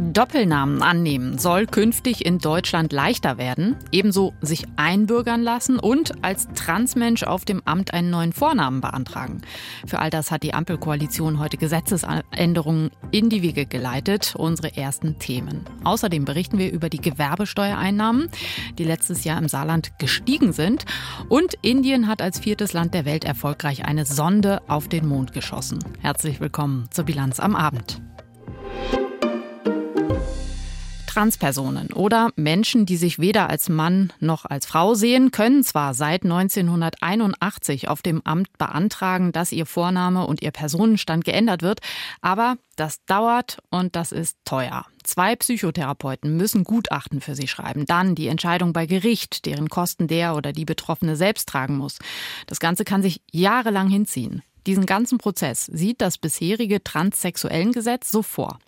Doppelnamen annehmen soll künftig in Deutschland leichter werden, ebenso sich einbürgern lassen und als Transmensch auf dem Amt einen neuen Vornamen beantragen. Für all das hat die Ampelkoalition heute Gesetzesänderungen in die Wege geleitet, unsere ersten Themen. Außerdem berichten wir über die Gewerbesteuereinnahmen, die letztes Jahr im Saarland gestiegen sind und Indien hat als viertes Land der Welt erfolgreich eine Sonde auf den Mond geschossen. Herzlich willkommen zur Bilanz am Abend. Transpersonen oder Menschen, die sich weder als Mann noch als Frau sehen, können zwar seit 1981 auf dem Amt beantragen, dass ihr Vorname und ihr Personenstand geändert wird, aber das dauert und das ist teuer. Zwei Psychotherapeuten müssen Gutachten für sie schreiben, dann die Entscheidung bei Gericht, deren Kosten der oder die Betroffene selbst tragen muss. Das Ganze kann sich jahrelang hinziehen. Diesen ganzen Prozess sieht das bisherige Transsexuellengesetz so vor.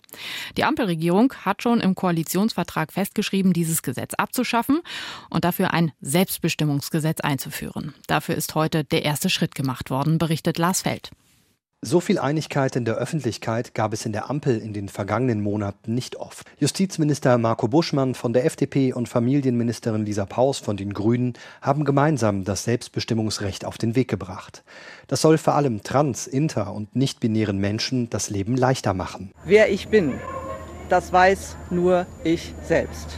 Die Ampelregierung hat schon im Koalitionsvertrag festgeschrieben, dieses Gesetz abzuschaffen und dafür ein Selbstbestimmungsgesetz einzuführen. Dafür ist heute der erste Schritt gemacht worden, berichtet Lars Feld. So viel Einigkeit in der Öffentlichkeit gab es in der Ampel in den vergangenen Monaten nicht oft. Justizminister Marco Buschmann von der FDP und Familienministerin Lisa Paus von den Grünen haben gemeinsam das Selbstbestimmungsrecht auf den Weg gebracht. Das soll vor allem trans-, inter- und nicht-binären Menschen das Leben leichter machen. Wer ich bin, das weiß nur ich selbst.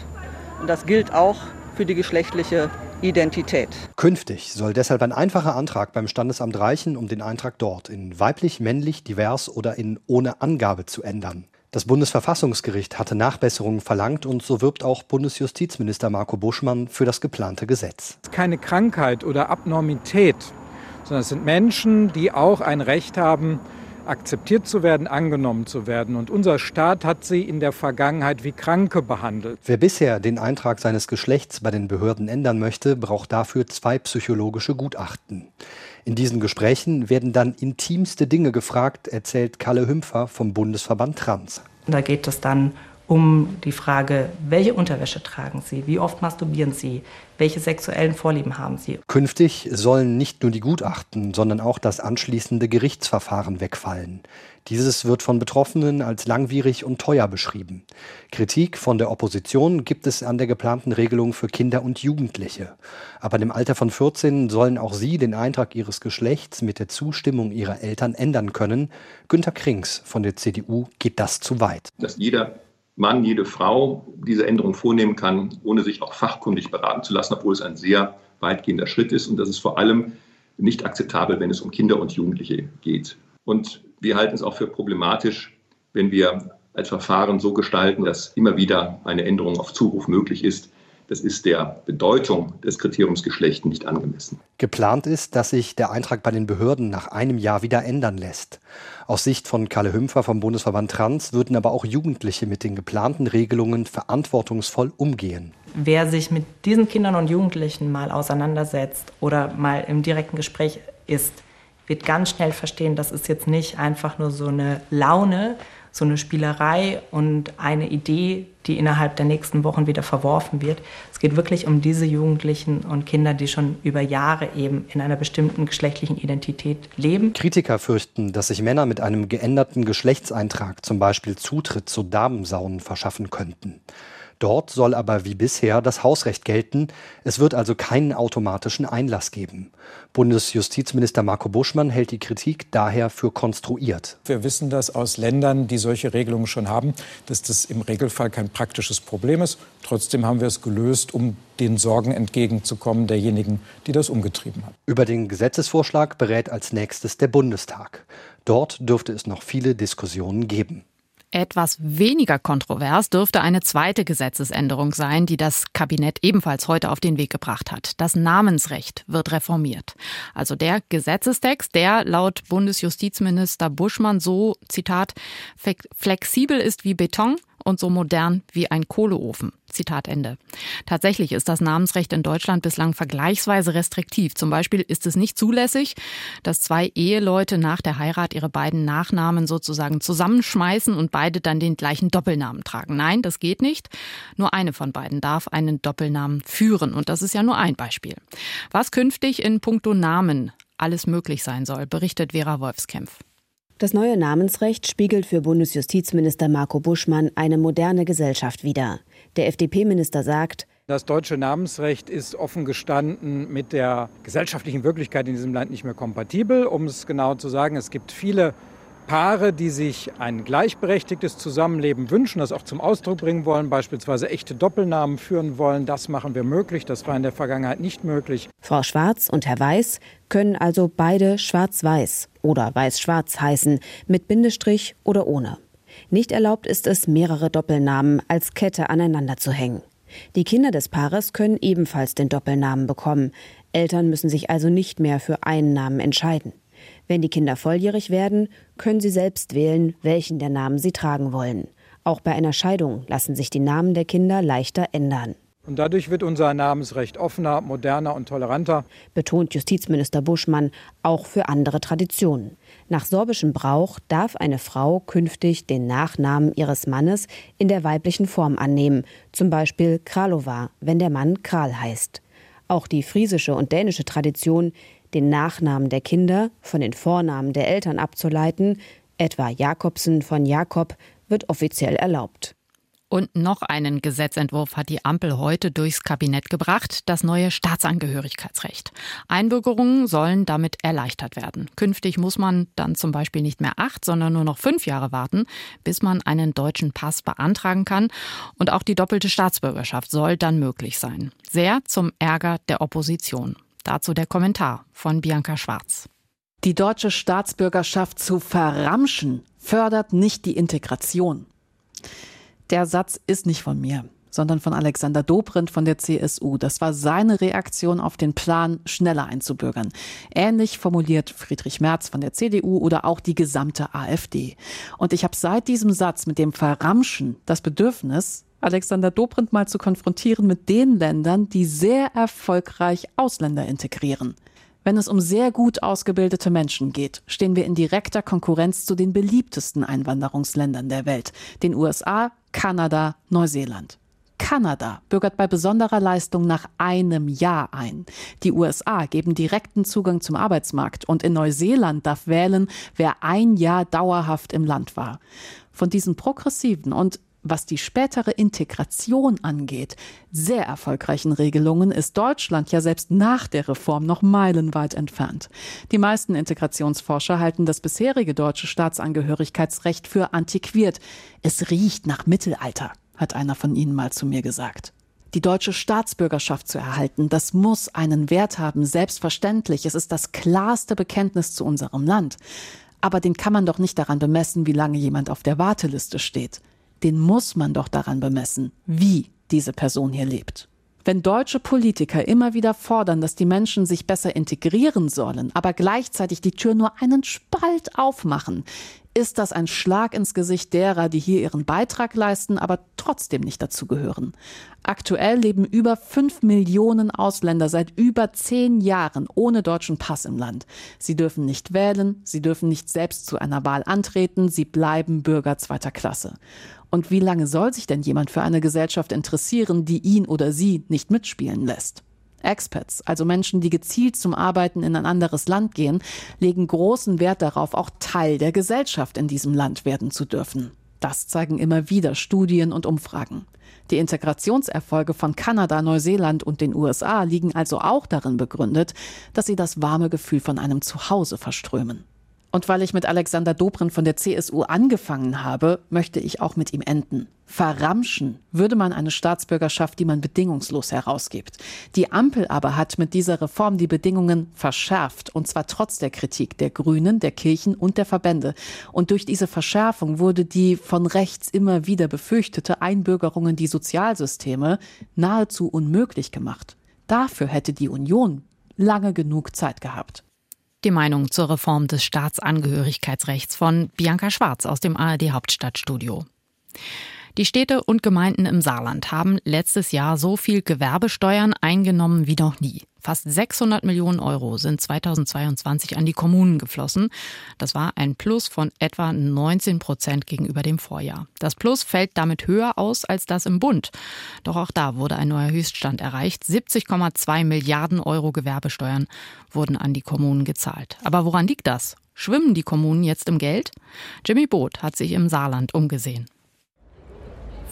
Und das gilt auch für die geschlechtliche Identität. Künftig soll deshalb ein einfacher Antrag beim Standesamt reichen, um den Eintrag dort in weiblich, männlich, divers oder in ohne Angabe zu ändern. Das Bundesverfassungsgericht hatte Nachbesserungen verlangt und so wirbt auch Bundesjustizminister Marco Buschmann für das geplante Gesetz. Keine Krankheit oder Abnormität, sondern es sind Menschen, die auch ein Recht haben, akzeptiert zu werden, angenommen zu werden. Und unser Staat hat sie in der Vergangenheit wie Kranke behandelt. Wer bisher den Eintrag seines Geschlechts bei den Behörden ändern möchte, braucht dafür zwei psychologische Gutachten. In diesen Gesprächen werden dann intimste Dinge gefragt, erzählt Kalle Hümpfer vom Bundesverband Trans. Da geht es dann um die Frage, welche Unterwäsche tragen Sie, wie oft masturbieren Sie, welche sexuellen Vorlieben haben Sie. Künftig sollen nicht nur die Gutachten, sondern auch das anschließende Gerichtsverfahren wegfallen. Dieses wird von Betroffenen als langwierig und teuer beschrieben. Kritik von der Opposition gibt es an der geplanten Regelung für Kinder und Jugendliche. Aber im Alter von 14 sollen auch sie den Eintrag ihres Geschlechts mit der Zustimmung ihrer Eltern ändern können. Günter Krings von der CDU geht das zu weit. Dass jeder Mann, jede Frau diese Änderung vornehmen kann, ohne sich auch fachkundig beraten zu lassen, obwohl es ein sehr weitgehender Schritt ist. Und das ist vor allem nicht akzeptabel, wenn es um Kinder und Jugendliche geht. Und wir halten es auch für problematisch, wenn wir als Verfahren so gestalten, dass immer wieder eine Änderung auf Zuruf möglich ist. Das ist der Bedeutung des Kriteriums Geschlecht nicht angemessen. Geplant ist, dass sich der Eintrag bei den Behörden nach einem Jahr wieder ändern lässt. Aus Sicht von Kalle Hümpfer vom Bundesverband Trans würden aber auch Jugendliche mit den geplanten Regelungen verantwortungsvoll umgehen. Wer sich mit diesen Kindern und Jugendlichen mal auseinandersetzt oder mal im direkten Gespräch ist, wird ganz schnell verstehen, das ist jetzt nicht einfach nur so eine Laune, so eine Spielerei und eine Idee, die innerhalb der nächsten Wochen wieder verworfen wird. Es geht wirklich um diese Jugendlichen und Kinder, die schon über Jahre eben in einer bestimmten geschlechtlichen Identität leben. Kritiker fürchten, dass sich Männer mit einem geänderten Geschlechtseintrag zum Beispiel Zutritt zu Damensaunen verschaffen könnten. Dort soll aber wie bisher das Hausrecht gelten. Es wird also keinen automatischen Einlass geben. Bundesjustizminister Marco Buschmann hält die Kritik daher für konstruiert. Wir wissen das aus Ländern, die solche Regelungen schon haben, dass das im Regelfall kein praktisches Problem ist. Trotzdem haben wir es gelöst, um den Sorgen entgegenzukommen derjenigen, die das umgetrieben haben. Über den Gesetzesvorschlag berät als nächstes der Bundestag. Dort dürfte es noch viele Diskussionen geben. Etwas weniger kontrovers dürfte eine zweite Gesetzesänderung sein, die das Kabinett ebenfalls heute auf den Weg gebracht hat. Das Namensrecht wird reformiert. Also der Gesetzestext, der laut Bundesjustizminister Buschmann so, Zitat, flexibel ist wie Beton und so modern wie ein Kohleofen. Zitat Ende. Tatsächlich ist das Namensrecht in Deutschland bislang vergleichsweise restriktiv. Zum Beispiel ist es nicht zulässig, dass zwei Eheleute nach der Heirat ihre beiden Nachnamen sozusagen zusammenschmeißen und beide dann den gleichen Doppelnamen tragen. Nein, das geht nicht. Nur eine von beiden darf einen Doppelnamen führen. Und das ist ja nur ein Beispiel. Was künftig in puncto Namen alles möglich sein soll, berichtet Vera Wolfskämpf. Das neue Namensrecht spiegelt für Bundesjustizminister Marco Buschmann eine moderne Gesellschaft wider. Der FDP-Minister sagt, das deutsche Namensrecht ist offen gestanden mit der gesellschaftlichen Wirklichkeit in diesem Land nicht mehr kompatibel. Um es genau zu sagen, es gibt viele Paare, die sich ein gleichberechtigtes Zusammenleben wünschen, das auch zum Ausdruck bringen wollen, beispielsweise echte Doppelnamen führen wollen. Das machen wir möglich. Das war in der Vergangenheit nicht möglich. Frau Schwarz und Herr Weiß können also beide Schwarz-Weiß oder Weiß-Schwarz heißen, mit Bindestrich oder ohne. Nicht erlaubt ist es, mehrere Doppelnamen als Kette aneinander zu hängen. Die Kinder des Paares können ebenfalls den Doppelnamen bekommen. Eltern müssen sich also nicht mehr für einen Namen entscheiden. Wenn die Kinder volljährig werden, können sie selbst wählen, welchen der Namen sie tragen wollen. Auch bei einer Scheidung lassen sich die Namen der Kinder leichter ändern. Und dadurch wird unser Namensrecht offener, moderner und toleranter. Betont Justizminister Buschmann auch für andere Traditionen. Nach sorbischem Brauch darf eine Frau künftig den Nachnamen ihres Mannes in der weiblichen Form annehmen, zum Beispiel Kralova, wenn der Mann Kral heißt. Auch die friesische und dänische Tradition, den Nachnamen der Kinder von den Vornamen der Eltern abzuleiten, etwa Jakobsen von Jakob, wird offiziell erlaubt. Und noch einen Gesetzentwurf hat die Ampel heute durchs Kabinett gebracht, das neue Staatsangehörigkeitsrecht. Einbürgerungen sollen damit erleichtert werden. Künftig muss man dann zum Beispiel nicht mehr acht, sondern nur noch fünf Jahre warten, bis man einen deutschen Pass beantragen kann. Und auch die doppelte Staatsbürgerschaft soll dann möglich sein. Sehr zum Ärger der Opposition. Dazu der Kommentar von Bianca Schwarz. Die deutsche Staatsbürgerschaft zu verramschen fördert nicht die Integration. Der Satz ist nicht von mir, sondern von Alexander Dobrindt von der CSU. Das war seine Reaktion auf den Plan, schneller einzubürgern. Ähnlich formuliert Friedrich Merz von der CDU oder auch die gesamte AfD. Und ich habe seit diesem Satz mit dem Verramschen das Bedürfnis, Alexander Dobrindt mal zu konfrontieren mit den Ländern, die sehr erfolgreich Ausländer integrieren. Wenn es um sehr gut ausgebildete Menschen geht, stehen wir in direkter Konkurrenz zu den beliebtesten Einwanderungsländern der Welt, den USA, Kanada, Neuseeland. Kanada bürgert bei besonderer Leistung nach einem Jahr ein. Die USA geben direkten Zugang zum Arbeitsmarkt und in Neuseeland darf wählen, wer ein Jahr dauerhaft im Land war. Von diesen progressiven und was die spätere Integration angeht, sehr erfolgreichen Regelungen ist Deutschland ja selbst nach der Reform noch meilenweit entfernt. Die meisten Integrationsforscher halten das bisherige deutsche Staatsangehörigkeitsrecht für antiquiert. Es riecht nach Mittelalter, hat einer von ihnen mal zu mir gesagt. Die deutsche Staatsbürgerschaft zu erhalten, das muss einen Wert haben, selbstverständlich. Es ist das klarste Bekenntnis zu unserem Land. Aber den kann man doch nicht daran bemessen, wie lange jemand auf der Warteliste steht den muss man doch daran bemessen, wie diese Person hier lebt. Wenn deutsche Politiker immer wieder fordern, dass die Menschen sich besser integrieren sollen, aber gleichzeitig die Tür nur einen Spalt aufmachen, ist das ein Schlag ins Gesicht derer, die hier ihren Beitrag leisten, aber trotzdem nicht dazugehören. Aktuell leben über fünf Millionen Ausländer seit über zehn Jahren ohne deutschen Pass im Land. Sie dürfen nicht wählen, sie dürfen nicht selbst zu einer Wahl antreten, sie bleiben Bürger zweiter Klasse. Und wie lange soll sich denn jemand für eine Gesellschaft interessieren, die ihn oder sie nicht mitspielen lässt? Expats, also Menschen, die gezielt zum Arbeiten in ein anderes Land gehen, legen großen Wert darauf, auch Teil der Gesellschaft in diesem Land werden zu dürfen. Das zeigen immer wieder Studien und Umfragen. Die Integrationserfolge von Kanada, Neuseeland und den USA liegen also auch darin begründet, dass sie das warme Gefühl von einem Zuhause verströmen. Und weil ich mit Alexander Dobrindt von der CSU angefangen habe, möchte ich auch mit ihm enden. Verramschen würde man eine Staatsbürgerschaft, die man bedingungslos herausgibt. Die Ampel aber hat mit dieser Reform die Bedingungen verschärft, und zwar trotz der Kritik der Grünen, der Kirchen und der Verbände. Und durch diese Verschärfung wurde die von rechts immer wieder befürchtete Einbürgerung in die Sozialsysteme nahezu unmöglich gemacht. Dafür hätte die Union lange genug Zeit gehabt. Die Meinung zur Reform des Staatsangehörigkeitsrechts von Bianca Schwarz aus dem ARD Hauptstadtstudio. Die Städte und Gemeinden im Saarland haben letztes Jahr so viel Gewerbesteuern eingenommen wie noch nie. Fast 600 Millionen Euro sind 2022 an die Kommunen geflossen. Das war ein Plus von etwa 19 Prozent gegenüber dem Vorjahr. Das Plus fällt damit höher aus als das im Bund. Doch auch da wurde ein neuer Höchststand erreicht. 70,2 Milliarden Euro Gewerbesteuern wurden an die Kommunen gezahlt. Aber woran liegt das? Schwimmen die Kommunen jetzt im Geld? Jimmy Boot hat sich im Saarland umgesehen.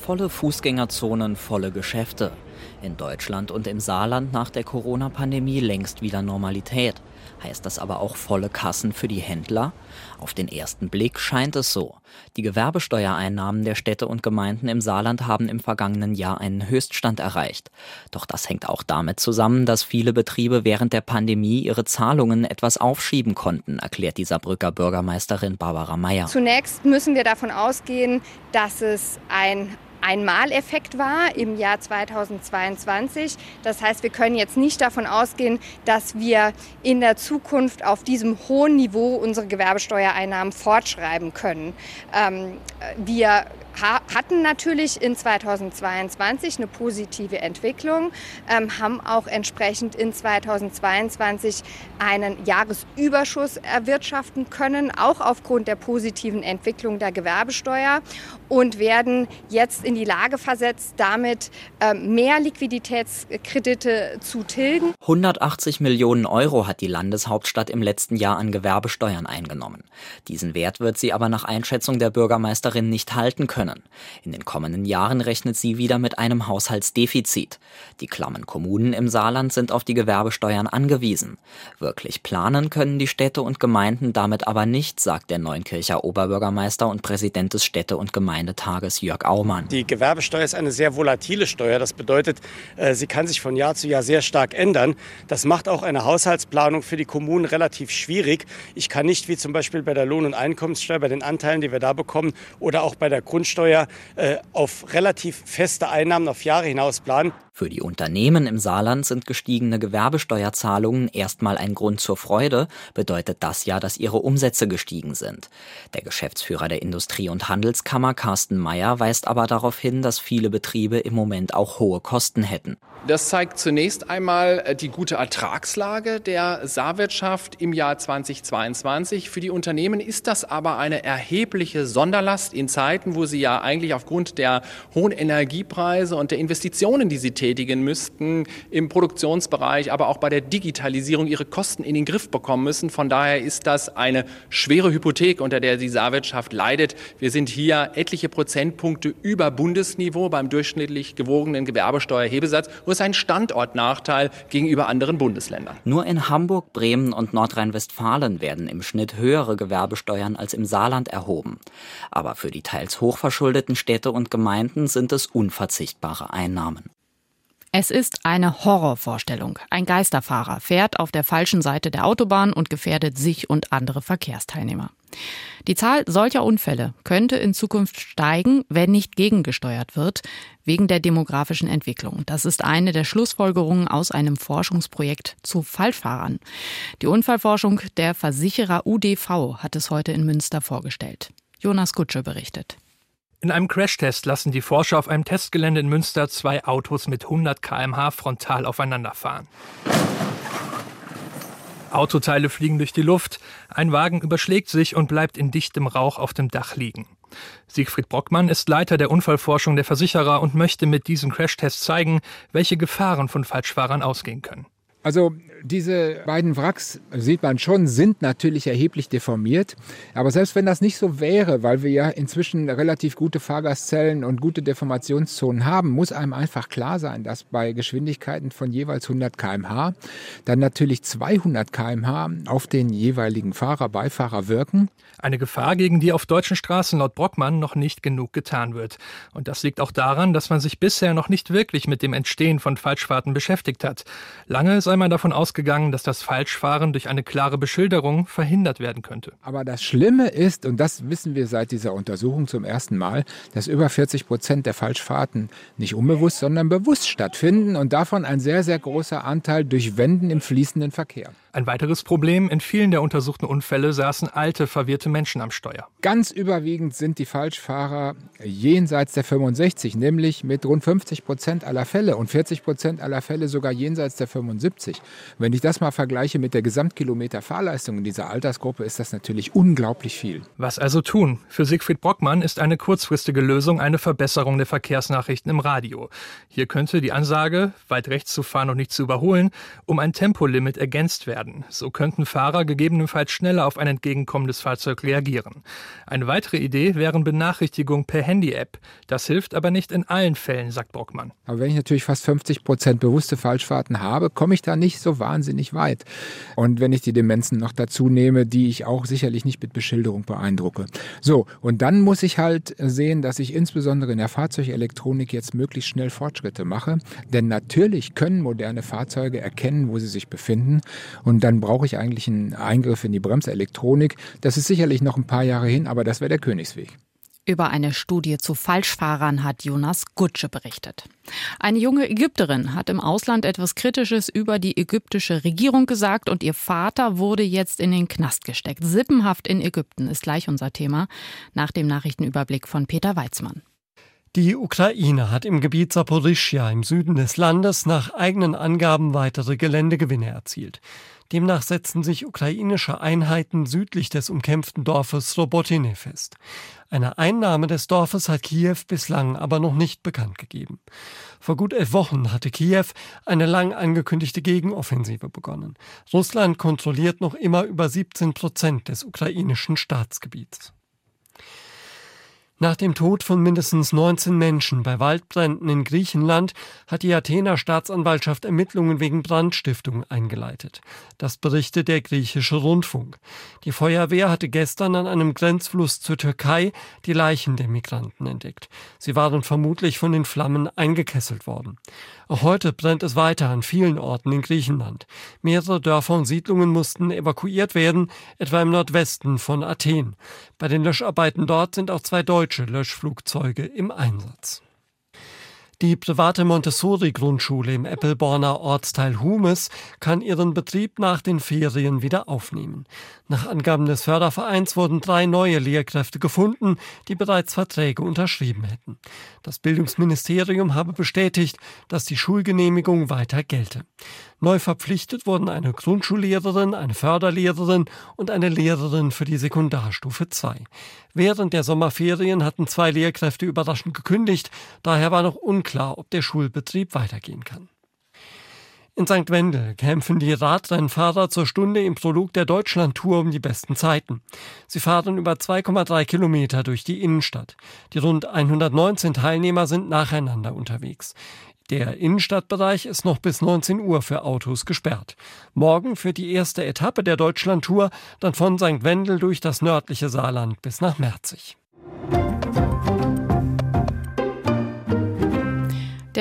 Volle Fußgängerzonen, volle Geschäfte. In Deutschland und im Saarland nach der Corona-Pandemie längst wieder Normalität. Heißt das aber auch volle Kassen für die Händler? Auf den ersten Blick scheint es so. Die Gewerbesteuereinnahmen der Städte und Gemeinden im Saarland haben im vergangenen Jahr einen Höchststand erreicht. Doch das hängt auch damit zusammen, dass viele Betriebe während der Pandemie ihre Zahlungen etwas aufschieben konnten, erklärt die Saarbrücker Bürgermeisterin Barbara Meyer. Zunächst müssen wir davon ausgehen, dass es ein Einmaleffekt war im Jahr 2022. Das heißt, wir können jetzt nicht davon ausgehen, dass wir in der Zukunft auf diesem hohen Niveau unsere Gewerbesteuereinnahmen fortschreiben können. Ähm, wir hatten natürlich in 2022 eine positive Entwicklung, ähm, haben auch entsprechend in 2022 einen Jahresüberschuss erwirtschaften können, auch aufgrund der positiven Entwicklung der Gewerbesteuer und werden jetzt in die Lage versetzt, damit ähm, mehr Liquiditätskredite zu tilgen. 180 Millionen Euro hat die Landeshauptstadt im letzten Jahr an Gewerbesteuern eingenommen. Diesen Wert wird sie aber nach Einschätzung der Bürgermeisterin nicht halten können können. In den kommenden Jahren rechnet sie wieder mit einem Haushaltsdefizit. Die klammen Kommunen im Saarland sind auf die Gewerbesteuern angewiesen. Wirklich planen können die Städte und Gemeinden damit aber nicht, sagt der Neunkircher Oberbürgermeister und Präsident des Städte- und Gemeindetages Jörg Aumann. Die Gewerbesteuer ist eine sehr volatile Steuer. Das bedeutet, äh, sie kann sich von Jahr zu Jahr sehr stark ändern. Das macht auch eine Haushaltsplanung für die Kommunen relativ schwierig. Ich kann nicht wie zum Beispiel bei der Lohn- und Einkommenssteuer, bei den Anteilen, die wir da bekommen, oder auch bei der Grundsteuer Mehrwertsteuer äh, auf relativ feste Einnahmen auf Jahre hinaus planen. Für die Unternehmen im Saarland sind gestiegene Gewerbesteuerzahlungen erstmal ein Grund zur Freude, bedeutet das ja, dass ihre Umsätze gestiegen sind. Der Geschäftsführer der Industrie- und Handelskammer Carsten Meyer weist aber darauf hin, dass viele Betriebe im Moment auch hohe Kosten hätten. Das zeigt zunächst einmal äh, die gute Ertragslage der Saarwirtschaft im Jahr 2022. Für die Unternehmen ist das aber eine erhebliche Sonderlast in Zeiten, wo sie ja eigentlich aufgrund der hohen Energiepreise und der Investitionen, die sie tätigen müssten, im Produktionsbereich, aber auch bei der Digitalisierung ihre Kosten in den Griff bekommen müssen. Von daher ist das eine schwere Hypothek, unter der die Saarwirtschaft leidet. Wir sind hier etliche Prozentpunkte über Bundesniveau beim durchschnittlich gewogenen Gewerbesteuerhebesatz ist ein Standortnachteil gegenüber anderen Bundesländern. Nur in Hamburg, Bremen und Nordrhein-Westfalen werden im Schnitt höhere Gewerbesteuern als im Saarland erhoben. Aber für die teils hochverschuldeten Städte und Gemeinden sind es unverzichtbare Einnahmen. Es ist eine Horrorvorstellung. Ein Geisterfahrer fährt auf der falschen Seite der Autobahn und gefährdet sich und andere Verkehrsteilnehmer. Die Zahl solcher Unfälle könnte in Zukunft steigen, wenn nicht gegengesteuert wird, wegen der demografischen Entwicklung. Das ist eine der Schlussfolgerungen aus einem Forschungsprojekt zu Fallfahrern. Die Unfallforschung der Versicherer UDV hat es heute in Münster vorgestellt. Jonas Kutsche berichtet. In einem Crashtest lassen die Forscher auf einem Testgelände in Münster zwei Autos mit 100 km/h frontal aufeinanderfahren. Autoteile fliegen durch die Luft, ein Wagen überschlägt sich und bleibt in dichtem Rauch auf dem Dach liegen. Siegfried Brockmann ist Leiter der Unfallforschung der Versicherer und möchte mit diesem Crashtest zeigen, welche Gefahren von Falschfahrern ausgehen können. Also diese beiden Wracks, sieht man schon, sind natürlich erheblich deformiert. Aber selbst wenn das nicht so wäre, weil wir ja inzwischen relativ gute Fahrgastzellen und gute Deformationszonen haben, muss einem einfach klar sein, dass bei Geschwindigkeiten von jeweils 100 km/h dann natürlich 200 km/h auf den jeweiligen Fahrer, Beifahrer wirken. Eine Gefahr, gegen die auf deutschen Straßen laut Brockmann noch nicht genug getan wird. Und das liegt auch daran, dass man sich bisher noch nicht wirklich mit dem Entstehen von Falschfahrten beschäftigt hat. Lange sei sei man davon ausgegangen, dass das Falschfahren durch eine klare Beschilderung verhindert werden könnte. Aber das Schlimme ist, und das wissen wir seit dieser Untersuchung zum ersten Mal, dass über 40 Prozent der Falschfahrten nicht unbewusst, sondern bewusst stattfinden und davon ein sehr, sehr großer Anteil durch Wenden im fließenden Verkehr. Ein weiteres Problem, in vielen der untersuchten Unfälle saßen alte, verwirrte Menschen am Steuer. Ganz überwiegend sind die Falschfahrer jenseits der 65, nämlich mit rund 50 Prozent aller Fälle und 40 Prozent aller Fälle sogar jenseits der 75. Wenn ich das mal vergleiche mit der Gesamtkilometer Fahrleistung in dieser Altersgruppe, ist das natürlich unglaublich viel. Was also tun? Für Siegfried Brockmann ist eine kurzfristige Lösung eine Verbesserung der Verkehrsnachrichten im Radio. Hier könnte die Ansage, weit rechts zu fahren und nicht zu überholen, um ein Tempolimit ergänzt werden werden. So könnten Fahrer gegebenenfalls schneller auf ein entgegenkommendes Fahrzeug reagieren. Eine weitere Idee wären Benachrichtigungen per Handy-App. Das hilft aber nicht in allen Fällen, sagt Brockmann. Aber wenn ich natürlich fast 50 Prozent bewusste Falschfahrten habe, komme ich da nicht so wahnsinnig weit. Und wenn ich die Demenzen noch dazu nehme, die ich auch sicherlich nicht mit Beschilderung beeindrucke. So, und dann muss ich halt sehen, dass ich insbesondere in der Fahrzeugelektronik jetzt möglichst schnell Fortschritte mache. Denn natürlich können moderne Fahrzeuge erkennen, wo sie sich befinden. Und und dann brauche ich eigentlich einen Eingriff in die Bremselektronik. Das ist sicherlich noch ein paar Jahre hin, aber das wäre der Königsweg. Über eine Studie zu Falschfahrern hat Jonas Gutsche berichtet. Eine junge Ägypterin hat im Ausland etwas Kritisches über die ägyptische Regierung gesagt und ihr Vater wurde jetzt in den Knast gesteckt. Sippenhaft in Ägypten ist gleich unser Thema nach dem Nachrichtenüberblick von Peter Weizmann. Die Ukraine hat im Gebiet Saporischia im Süden des Landes nach eigenen Angaben weitere Geländegewinne erzielt. Demnach setzen sich ukrainische Einheiten südlich des umkämpften Dorfes Robotine fest. Eine Einnahme des Dorfes hat Kiew bislang aber noch nicht bekannt gegeben. Vor gut elf Wochen hatte Kiew eine lang angekündigte Gegenoffensive begonnen. Russland kontrolliert noch immer über 17 Prozent des ukrainischen Staatsgebiets. Nach dem Tod von mindestens 19 Menschen bei Waldbränden in Griechenland hat die Athener Staatsanwaltschaft Ermittlungen wegen Brandstiftung eingeleitet. Das berichtet der griechische Rundfunk. Die Feuerwehr hatte gestern an einem Grenzfluss zur Türkei die Leichen der Migranten entdeckt. Sie waren vermutlich von den Flammen eingekesselt worden. Auch heute brennt es weiter an vielen Orten in Griechenland. Mehrere Dörfer und Siedlungen mussten evakuiert werden, etwa im Nordwesten von Athen. Bei den Löscharbeiten dort sind auch zwei deutsche Löschflugzeuge im Einsatz. Die private Montessori-Grundschule im Eppelborner Ortsteil Humes kann ihren Betrieb nach den Ferien wieder aufnehmen. Nach Angaben des Fördervereins wurden drei neue Lehrkräfte gefunden, die bereits Verträge unterschrieben hätten. Das Bildungsministerium habe bestätigt, dass die Schulgenehmigung weiter gelte. Neu verpflichtet wurden eine Grundschullehrerin, eine Förderlehrerin und eine Lehrerin für die Sekundarstufe 2. Während der Sommerferien hatten zwei Lehrkräfte überraschend gekündigt, daher war noch unklar, ob der Schulbetrieb weitergehen kann. In St. Wendel kämpfen die Radrennfahrer zur Stunde im Prolog der Deutschlandtour um die besten Zeiten. Sie fahren über 2,3 Kilometer durch die Innenstadt. Die rund 119 Teilnehmer sind nacheinander unterwegs. Der Innenstadtbereich ist noch bis 19 Uhr für Autos gesperrt. Morgen führt die erste Etappe der Deutschlandtour dann von St. Wendel durch das nördliche Saarland bis nach Merzig.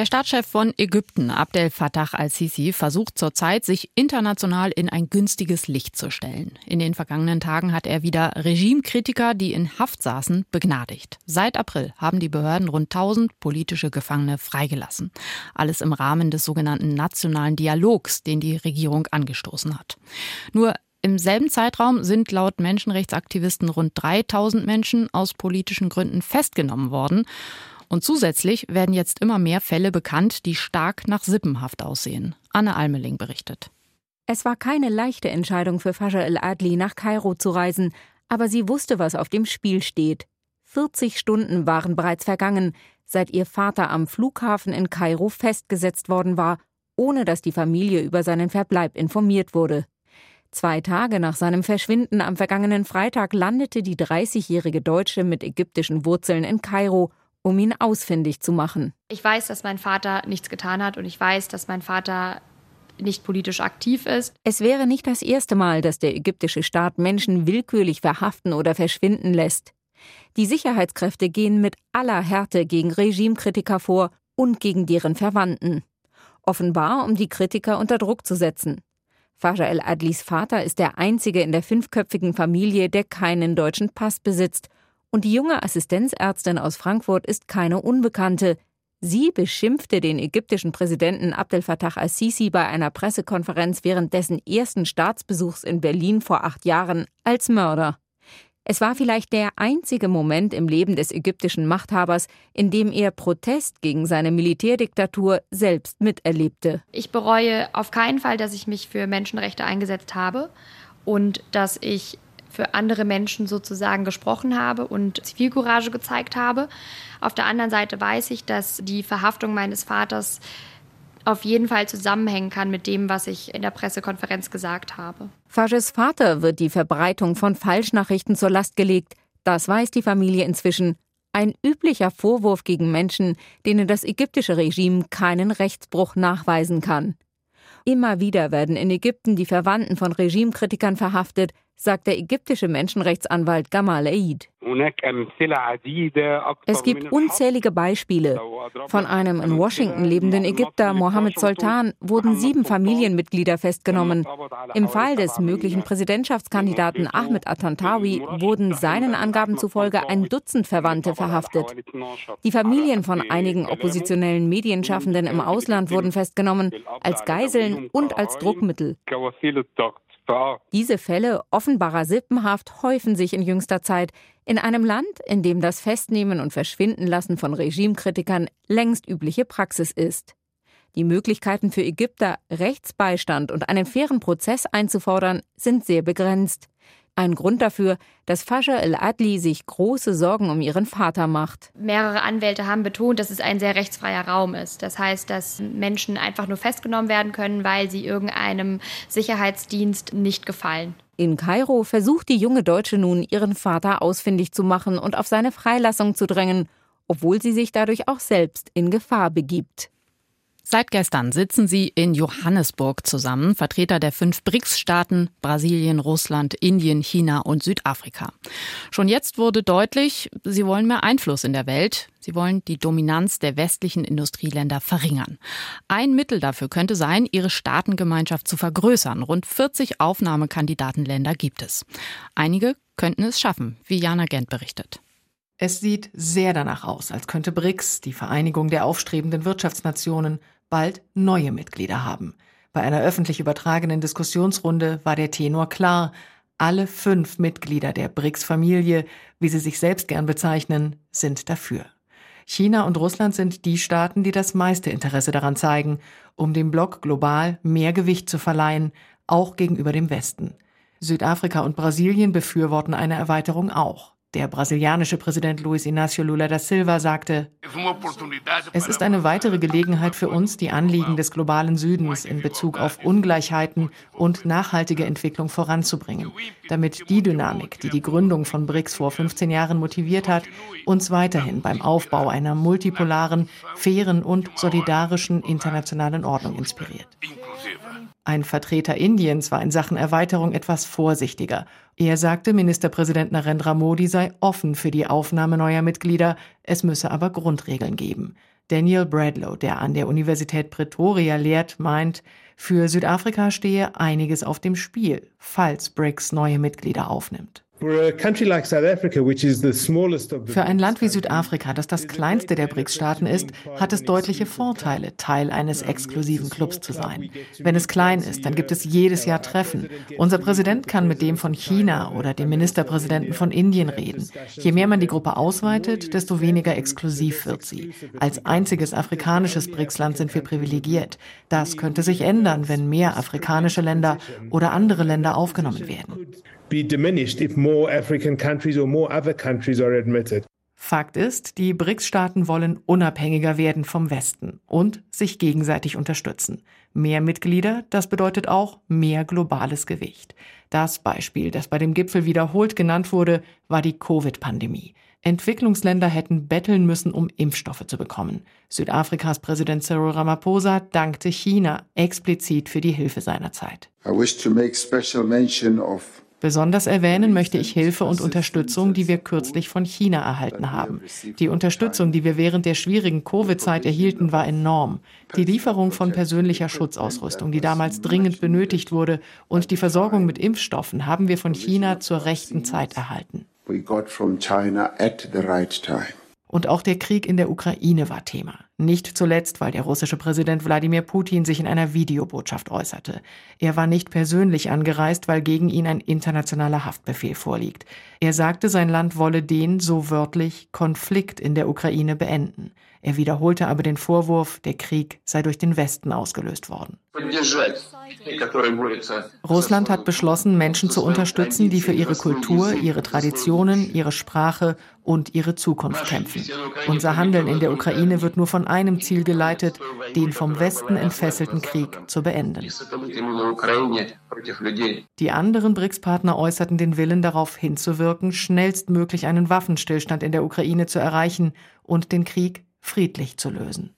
Der Staatschef von Ägypten, Abdel Fattah al-Sisi, versucht zurzeit, sich international in ein günstiges Licht zu stellen. In den vergangenen Tagen hat er wieder Regimekritiker, die in Haft saßen, begnadigt. Seit April haben die Behörden rund 1000 politische Gefangene freigelassen. Alles im Rahmen des sogenannten nationalen Dialogs, den die Regierung angestoßen hat. Nur im selben Zeitraum sind laut Menschenrechtsaktivisten rund 3000 Menschen aus politischen Gründen festgenommen worden. Und zusätzlich werden jetzt immer mehr Fälle bekannt, die stark nach Sippenhaft aussehen. Anne Almeling berichtet. Es war keine leichte Entscheidung für Fascha El-Adli, nach Kairo zu reisen, aber sie wusste, was auf dem Spiel steht. 40 Stunden waren bereits vergangen, seit ihr Vater am Flughafen in Kairo festgesetzt worden war, ohne dass die Familie über seinen Verbleib informiert wurde. Zwei Tage nach seinem Verschwinden am vergangenen Freitag landete die 30-jährige Deutsche mit ägyptischen Wurzeln in Kairo um ihn ausfindig zu machen. Ich weiß, dass mein Vater nichts getan hat und ich weiß, dass mein Vater nicht politisch aktiv ist. Es wäre nicht das erste Mal, dass der ägyptische Staat Menschen willkürlich verhaften oder verschwinden lässt. Die Sicherheitskräfte gehen mit aller Härte gegen Regimekritiker vor und gegen deren Verwandten. offenbar um die Kritiker unter Druck zu setzen. Faja El-Adlis Vater ist der einzige in der fünfköpfigen Familie, der keinen deutschen Pass besitzt. Und die junge Assistenzärztin aus Frankfurt ist keine Unbekannte. Sie beschimpfte den ägyptischen Präsidenten Abdel Fattah al-Sisi bei einer Pressekonferenz während dessen ersten Staatsbesuchs in Berlin vor acht Jahren als Mörder. Es war vielleicht der einzige Moment im Leben des ägyptischen Machthabers, in dem er Protest gegen seine Militärdiktatur selbst miterlebte. Ich bereue auf keinen Fall, dass ich mich für Menschenrechte eingesetzt habe und dass ich für andere Menschen sozusagen gesprochen habe und Zivilcourage gezeigt habe. Auf der anderen Seite weiß ich, dass die Verhaftung meines Vaters auf jeden Fall zusammenhängen kann mit dem, was ich in der Pressekonferenz gesagt habe. Fajes Vater wird die Verbreitung von Falschnachrichten zur Last gelegt. Das weiß die Familie inzwischen. Ein üblicher Vorwurf gegen Menschen, denen das ägyptische Regime keinen Rechtsbruch nachweisen kann. Immer wieder werden in Ägypten die Verwandten von Regimekritikern verhaftet, sagt der ägyptische Menschenrechtsanwalt Gamal Eid. Es gibt unzählige Beispiele. Von einem in Washington lebenden Ägypter, Mohammed Sultan, wurden sieben Familienmitglieder festgenommen. Im Fall des möglichen Präsidentschaftskandidaten Ahmed Atantawi wurden seinen Angaben zufolge ein Dutzend Verwandte verhaftet. Die Familien von einigen oppositionellen Medienschaffenden im Ausland wurden festgenommen, als Geiseln und als Druckmittel. Diese Fälle offenbarer Sippenhaft häufen sich in jüngster Zeit in einem Land, in dem das Festnehmen und Verschwindenlassen von Regimekritikern längst übliche Praxis ist. Die Möglichkeiten für Ägypter, Rechtsbeistand und einen fairen Prozess einzufordern, sind sehr begrenzt. Ein Grund dafür, dass Fascha el-Adli sich große Sorgen um ihren Vater macht. Mehrere Anwälte haben betont, dass es ein sehr rechtsfreier Raum ist. Das heißt, dass Menschen einfach nur festgenommen werden können, weil sie irgendeinem Sicherheitsdienst nicht gefallen. In Kairo versucht die junge Deutsche nun, ihren Vater ausfindig zu machen und auf seine Freilassung zu drängen, obwohl sie sich dadurch auch selbst in Gefahr begibt. Seit gestern sitzen sie in Johannesburg zusammen, Vertreter der fünf BRICS-Staaten Brasilien, Russland, Indien, China und Südafrika. Schon jetzt wurde deutlich, sie wollen mehr Einfluss in der Welt. Sie wollen die Dominanz der westlichen Industrieländer verringern. Ein Mittel dafür könnte sein, ihre Staatengemeinschaft zu vergrößern. Rund 40 Aufnahmekandidatenländer gibt es. Einige könnten es schaffen, wie Jana Gent berichtet. Es sieht sehr danach aus, als könnte BRICS, die Vereinigung der aufstrebenden Wirtschaftsnationen, bald neue Mitglieder haben. Bei einer öffentlich übertragenen Diskussionsrunde war der Tenor klar. Alle fünf Mitglieder der BRICS-Familie, wie sie sich selbst gern bezeichnen, sind dafür. China und Russland sind die Staaten, die das meiste Interesse daran zeigen, um dem Block global mehr Gewicht zu verleihen, auch gegenüber dem Westen. Südafrika und Brasilien befürworten eine Erweiterung auch. Der brasilianische Präsident Luiz Inácio Lula da Silva sagte, es ist eine weitere Gelegenheit für uns, die Anliegen des globalen Südens in Bezug auf Ungleichheiten und nachhaltige Entwicklung voranzubringen, damit die Dynamik, die die Gründung von BRICS vor 15 Jahren motiviert hat, uns weiterhin beim Aufbau einer multipolaren, fairen und solidarischen internationalen Ordnung inspiriert. Ein Vertreter Indiens war in Sachen Erweiterung etwas vorsichtiger. Er sagte, Ministerpräsident Narendra Modi sei offen für die Aufnahme neuer Mitglieder, es müsse aber Grundregeln geben. Daniel Bradlow, der an der Universität Pretoria lehrt, meint, für Südafrika stehe einiges auf dem Spiel, falls BRICS neue Mitglieder aufnimmt. Für ein Land wie Südafrika, das das kleinste der BRICS-Staaten ist, hat es deutliche Vorteile, Teil eines exklusiven Clubs zu sein. Wenn es klein ist, dann gibt es jedes Jahr Treffen. Unser Präsident kann mit dem von China oder dem Ministerpräsidenten von Indien reden. Je mehr man die Gruppe ausweitet, desto weniger exklusiv wird sie. Als einziges afrikanisches BRICS-Land sind wir privilegiert. Das könnte sich ändern, wenn mehr afrikanische Länder oder andere Länder aufgenommen werden be diminished if more African countries or more other countries are admitted. Fakt ist, die BRICS-Staaten wollen unabhängiger werden vom Westen und sich gegenseitig unterstützen. Mehr Mitglieder, das bedeutet auch mehr globales Gewicht. Das Beispiel, das bei dem Gipfel wiederholt genannt wurde, war die Covid-Pandemie. Entwicklungsländer hätten betteln müssen, um Impfstoffe zu bekommen. Südafrikas Präsident Cyril Ramaphosa dankte China explizit für die Hilfe seiner Zeit. I wish to make special mention of Besonders erwähnen möchte ich Hilfe und Unterstützung, die wir kürzlich von China erhalten haben. Die Unterstützung, die wir während der schwierigen Covid-Zeit erhielten, war enorm. Die Lieferung von persönlicher Schutzausrüstung, die damals dringend benötigt wurde, und die Versorgung mit Impfstoffen haben wir von China zur rechten Zeit erhalten. Und auch der Krieg in der Ukraine war Thema. Nicht zuletzt, weil der russische Präsident Wladimir Putin sich in einer Videobotschaft äußerte. Er war nicht persönlich angereist, weil gegen ihn ein internationaler Haftbefehl vorliegt. Er sagte, sein Land wolle den, so wörtlich, Konflikt in der Ukraine beenden. Er wiederholte aber den Vorwurf, der Krieg sei durch den Westen ausgelöst worden. Russland hat beschlossen, Menschen zu unterstützen, die für ihre Kultur, ihre Traditionen, ihre Sprache und ihre Zukunft kämpfen. Unser Handeln in der Ukraine wird nur von einem Ziel geleitet, den vom Westen entfesselten Krieg zu beenden. Die anderen BRICS-Partner äußerten den Willen darauf hinzuwirken, schnellstmöglich einen Waffenstillstand in der Ukraine zu erreichen und den Krieg friedlich zu lösen.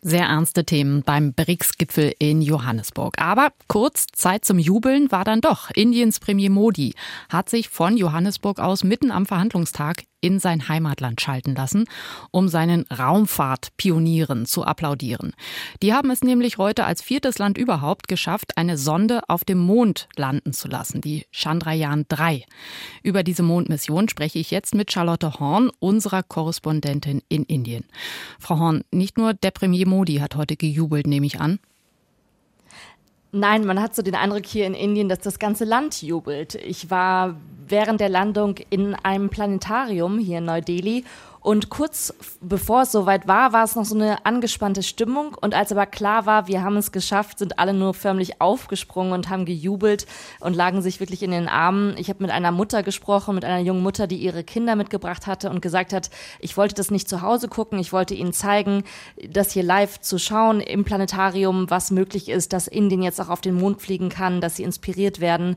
Sehr ernste Themen beim BRICS-Gipfel in Johannesburg. Aber kurz Zeit zum Jubeln war dann doch. Indiens Premier Modi hat sich von Johannesburg aus mitten am Verhandlungstag in sein Heimatland schalten lassen, um seinen Raumfahrtpionieren zu applaudieren. Die haben es nämlich heute als viertes Land überhaupt geschafft, eine Sonde auf dem Mond landen zu lassen, die Chandrayaan 3. Über diese Mondmission spreche ich jetzt mit Charlotte Horn, unserer Korrespondentin in Indien. Frau Horn, nicht nur der Premier Modi hat heute gejubelt, nehme ich an. Nein, man hat so den Eindruck hier in Indien, dass das ganze Land jubelt. Ich war während der Landung in einem Planetarium hier in Neu-Delhi und kurz bevor es soweit war, war es noch so eine angespannte Stimmung. Und als aber klar war, wir haben es geschafft, sind alle nur förmlich aufgesprungen und haben gejubelt und lagen sich wirklich in den Armen. Ich habe mit einer Mutter gesprochen, mit einer jungen Mutter, die ihre Kinder mitgebracht hatte und gesagt hat, ich wollte das nicht zu Hause gucken, ich wollte ihnen zeigen, das hier live zu schauen im Planetarium, was möglich ist, dass Indien jetzt auch auf den Mond fliegen kann, dass sie inspiriert werden.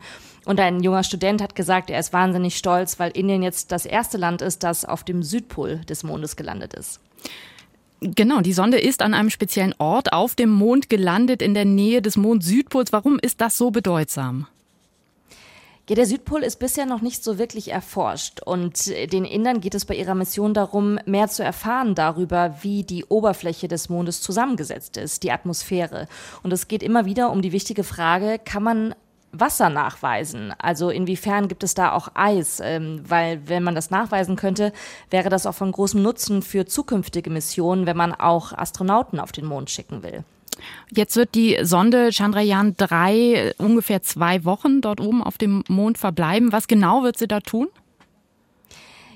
Und ein junger Student hat gesagt, er ist wahnsinnig stolz, weil Indien jetzt das erste Land ist, das auf dem Südpol des Mondes gelandet ist. Genau, die Sonde ist an einem speziellen Ort auf dem Mond gelandet, in der Nähe des Mond-Südpols. Warum ist das so bedeutsam? Ja, der Südpol ist bisher noch nicht so wirklich erforscht und den Indern geht es bei ihrer Mission darum, mehr zu erfahren darüber, wie die Oberfläche des Mondes zusammengesetzt ist, die Atmosphäre. Und es geht immer wieder um die wichtige Frage, kann man Wasser nachweisen? Also inwiefern gibt es da auch Eis? Ähm, weil wenn man das nachweisen könnte, wäre das auch von großem Nutzen für zukünftige Missionen, wenn man auch Astronauten auf den Mond schicken will. Jetzt wird die Sonde Chandrayaan 3 ungefähr zwei Wochen dort oben auf dem Mond verbleiben. Was genau wird sie da tun?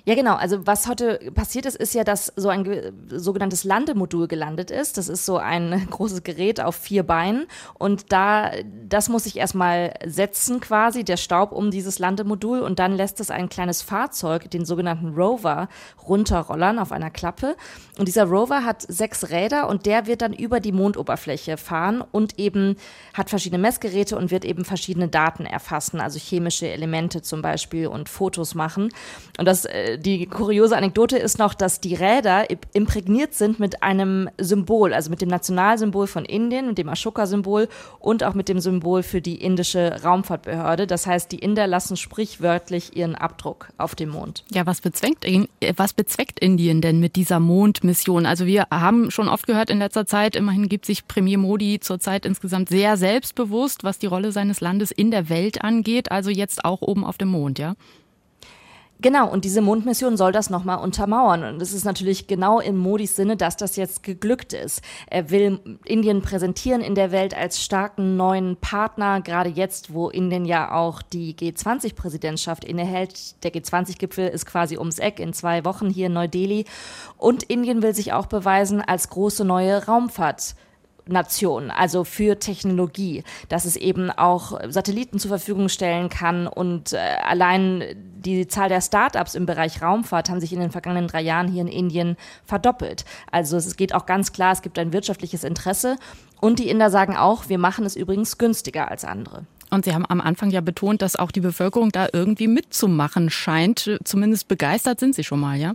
Ja, genau. Also was heute passiert ist, ist ja, dass so ein sogenanntes Landemodul gelandet ist. Das ist so ein großes Gerät auf vier Beinen. Und da, das muss sich erstmal setzen quasi, der Staub um dieses Landemodul. Und dann lässt es ein kleines Fahrzeug, den sogenannten Rover, runterrollern auf einer Klappe. Und dieser Rover hat sechs Räder und der wird dann über die Mondoberfläche fahren und eben hat verschiedene Messgeräte und wird eben verschiedene Daten erfassen, also chemische Elemente zum Beispiel und Fotos machen. Und das äh, die kuriose Anekdote ist noch, dass die Räder imprägniert sind mit einem Symbol, also mit dem Nationalsymbol von Indien, mit dem Ashoka-Symbol und auch mit dem Symbol für die indische Raumfahrtbehörde. Das heißt, die Inder lassen sprichwörtlich ihren Abdruck auf dem Mond. Ja, was bezweckt, was bezweckt Indien denn mit dieser Mondmission? Also wir haben schon oft gehört in letzter Zeit, immerhin gibt sich Premier Modi zurzeit insgesamt sehr selbstbewusst, was die Rolle seines Landes in der Welt angeht, also jetzt auch oben auf dem Mond, ja? Genau, und diese Mondmission soll das nochmal untermauern. Und es ist natürlich genau in Modis Sinne, dass das jetzt geglückt ist. Er will Indien präsentieren in der Welt als starken neuen Partner, gerade jetzt, wo Indien ja auch die G20-Präsidentschaft innehält. Der G20-Gipfel ist quasi ums Eck in zwei Wochen hier in Neu-Delhi. Und Indien will sich auch beweisen als große neue Raumfahrt. Nation, also für Technologie, dass es eben auch Satelliten zur Verfügung stellen kann und äh, allein die Zahl der Startups im Bereich Raumfahrt haben sich in den vergangenen drei Jahren hier in Indien verdoppelt. Also es geht auch ganz klar, es gibt ein wirtschaftliches Interesse und die Inder sagen auch, wir machen es übrigens günstiger als andere. Und Sie haben am Anfang ja betont, dass auch die Bevölkerung da irgendwie mitzumachen scheint. Zumindest begeistert sind Sie schon mal, ja?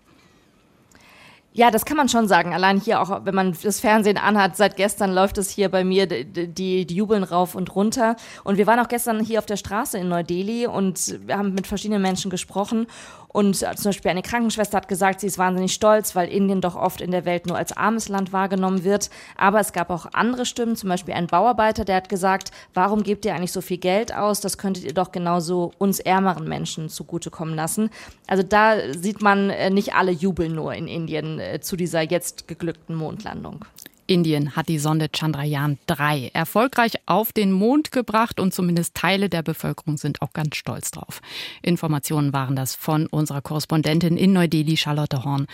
Ja, das kann man schon sagen. Allein hier auch, wenn man das Fernsehen anhat, seit gestern läuft es hier bei mir, die, die, jubeln rauf und runter. Und wir waren auch gestern hier auf der Straße in Neu-Delhi und wir haben mit verschiedenen Menschen gesprochen. Und äh, zum Beispiel eine Krankenschwester hat gesagt, sie ist wahnsinnig stolz, weil Indien doch oft in der Welt nur als armes Land wahrgenommen wird. Aber es gab auch andere Stimmen, zum Beispiel ein Bauarbeiter, der hat gesagt, warum gebt ihr eigentlich so viel Geld aus? Das könntet ihr doch genauso uns ärmeren Menschen zugutekommen lassen. Also da sieht man, äh, nicht alle jubeln nur in Indien äh, zu dieser jetzt geglückten Mondlandung. Indien hat die Sonde Chandrayaan 3 erfolgreich auf den Mond gebracht und zumindest Teile der Bevölkerung sind auch ganz stolz drauf. Informationen waren das von unserer Korrespondentin in Neu-Delhi, Charlotte Horn,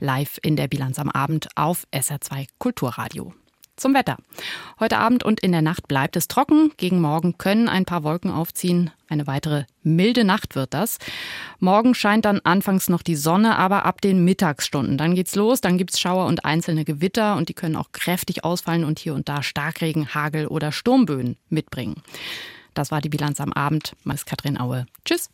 live in der Bilanz am Abend auf SR2 Kulturradio. Zum Wetter. Heute Abend und in der Nacht bleibt es trocken. Gegen Morgen können ein paar Wolken aufziehen. Eine weitere milde Nacht wird das. Morgen scheint dann anfangs noch die Sonne, aber ab den Mittagsstunden. Dann geht's los, dann gibt's Schauer und einzelne Gewitter und die können auch kräftig ausfallen und hier und da Starkregen, Hagel oder Sturmböen mitbringen. Das war die Bilanz am Abend. Meist Katrin Aue. Tschüss.